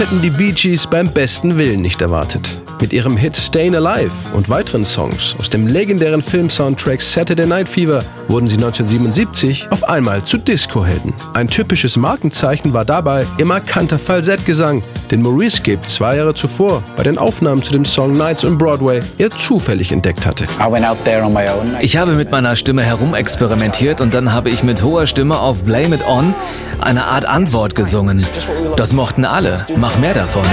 hätten die Bee Gees beim besten Willen nicht erwartet. Mit ihrem Hit Stayin' Alive und weiteren Songs aus dem legendären Film-Soundtrack Saturday Night Fever wurden sie 1977 auf einmal zu Disco-Helden. Ein typisches Markenzeichen war dabei ihr markanter Falsettgesang, den Maurice Gibb zwei Jahre zuvor bei den Aufnahmen zu dem Song Nights on Broadway eher zufällig entdeckt hatte. Ich habe mit meiner Stimme herumexperimentiert und dann habe ich mit hoher Stimme auf Blame It On eine Art Antwort gesungen. Das mochten alle. Mach mehr davon.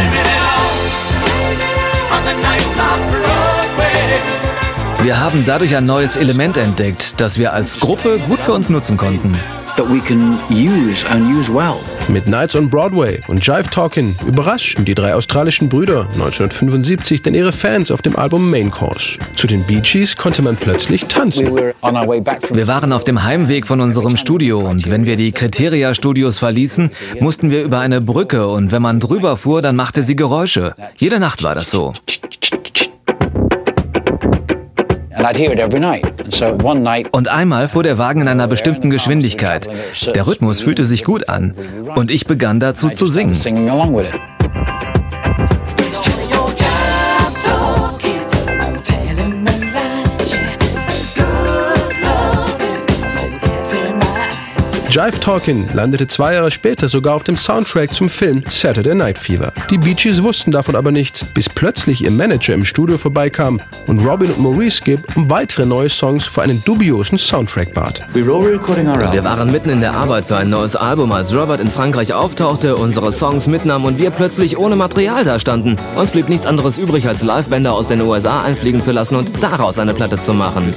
Wir haben dadurch ein neues Element entdeckt, das wir als Gruppe gut für uns nutzen konnten. Mit Nights on Broadway und Jive Talkin' überraschten die drei australischen Brüder 1975 denn ihre Fans auf dem Album Main Course. Zu den Bee Gees konnte man plötzlich tanzen. Wir waren auf dem Heimweg von unserem Studio und wenn wir die Criteria Studios verließen, mussten wir über eine Brücke und wenn man drüber fuhr, dann machte sie Geräusche. Jede Nacht war das so. Und einmal fuhr der Wagen in einer bestimmten Geschwindigkeit. Der Rhythmus fühlte sich gut an und ich begann dazu zu singen. Jive Talkin' landete zwei Jahre später sogar auf dem Soundtrack zum Film Saturday Night Fever. Die Bee Gees wussten davon aber nichts, bis plötzlich ihr Manager im Studio vorbeikam und Robin und Maurice Gibb um weitere neue Songs für einen dubiosen Soundtrack bat. Wir waren mitten in der Arbeit für ein neues Album, als Robert in Frankreich auftauchte, unsere Songs mitnahm und wir plötzlich ohne Material dastanden. Uns blieb nichts anderes übrig, als Livebänder aus den USA einfliegen zu lassen und daraus eine Platte zu machen.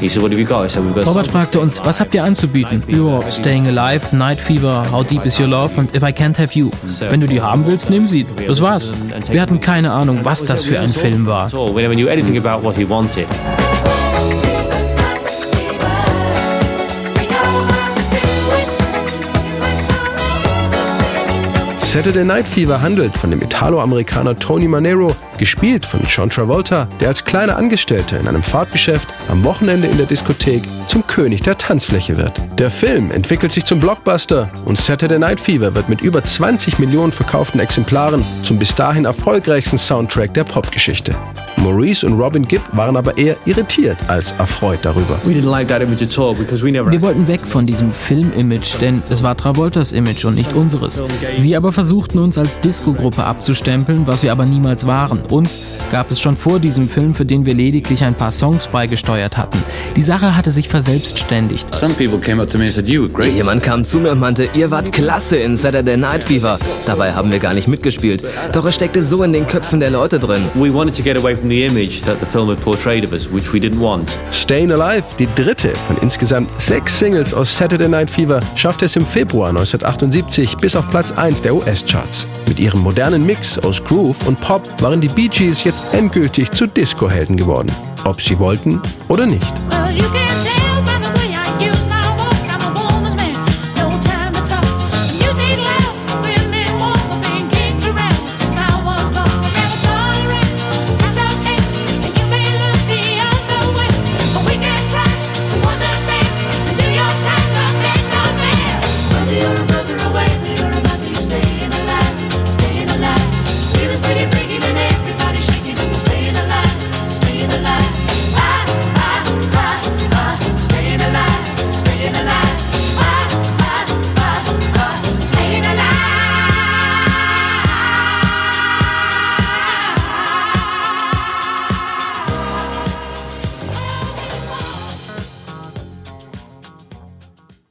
Robert fragte uns, was habt ihr anzubieten? Ja, Staying Alive, Night Fever, How Deep Is Your Love und If I Can't Have You. Wenn du die haben willst, nimm sie. Das war's. Wir hatten keine Ahnung, was das für ein Film war. Saturday Night Fever handelt von dem Italo-Amerikaner Tony Manero, gespielt von John Travolta, der als kleiner Angestellter in einem Fahrtgeschäft am Wochenende in der Diskothek zum König der Tanzfläche wird. Der Film entwickelt sich zum Blockbuster und Saturday Night Fever wird mit über 20 Millionen verkauften Exemplaren zum bis dahin erfolgreichsten Soundtrack der Popgeschichte. Maurice und Robin Gibb waren aber eher irritiert als erfreut darüber. Wir wollten weg von diesem Film-Image, denn es war Travoltas Image und nicht unseres. Sie aber versuchten uns als Disco-Gruppe abzustempeln, was wir aber niemals waren. Uns gab es schon vor diesem Film, für den wir lediglich ein paar Songs beigesteuert hatten. Die Sache hatte sich verselbstständigt. Jemand kam zu mir und meinte, ihr wart klasse in Saturday Night Fever. Dabei haben wir gar nicht mitgespielt. Doch es steckte so in den Köpfen der Leute drin. We wanted to get away from the image that the film had portrayed of us, which we didn't want. Staying Alive, die dritte von insgesamt sechs Singles aus Saturday Night Fever, schaffte es im Februar 1978 bis auf Platz 1 der US-Charts. Mit ihrem modernen Mix aus Groove und Pop waren die Bee Gees jetzt endgültig zu Disco-Helden geworden. Ob sie wollten oder nicht. Well,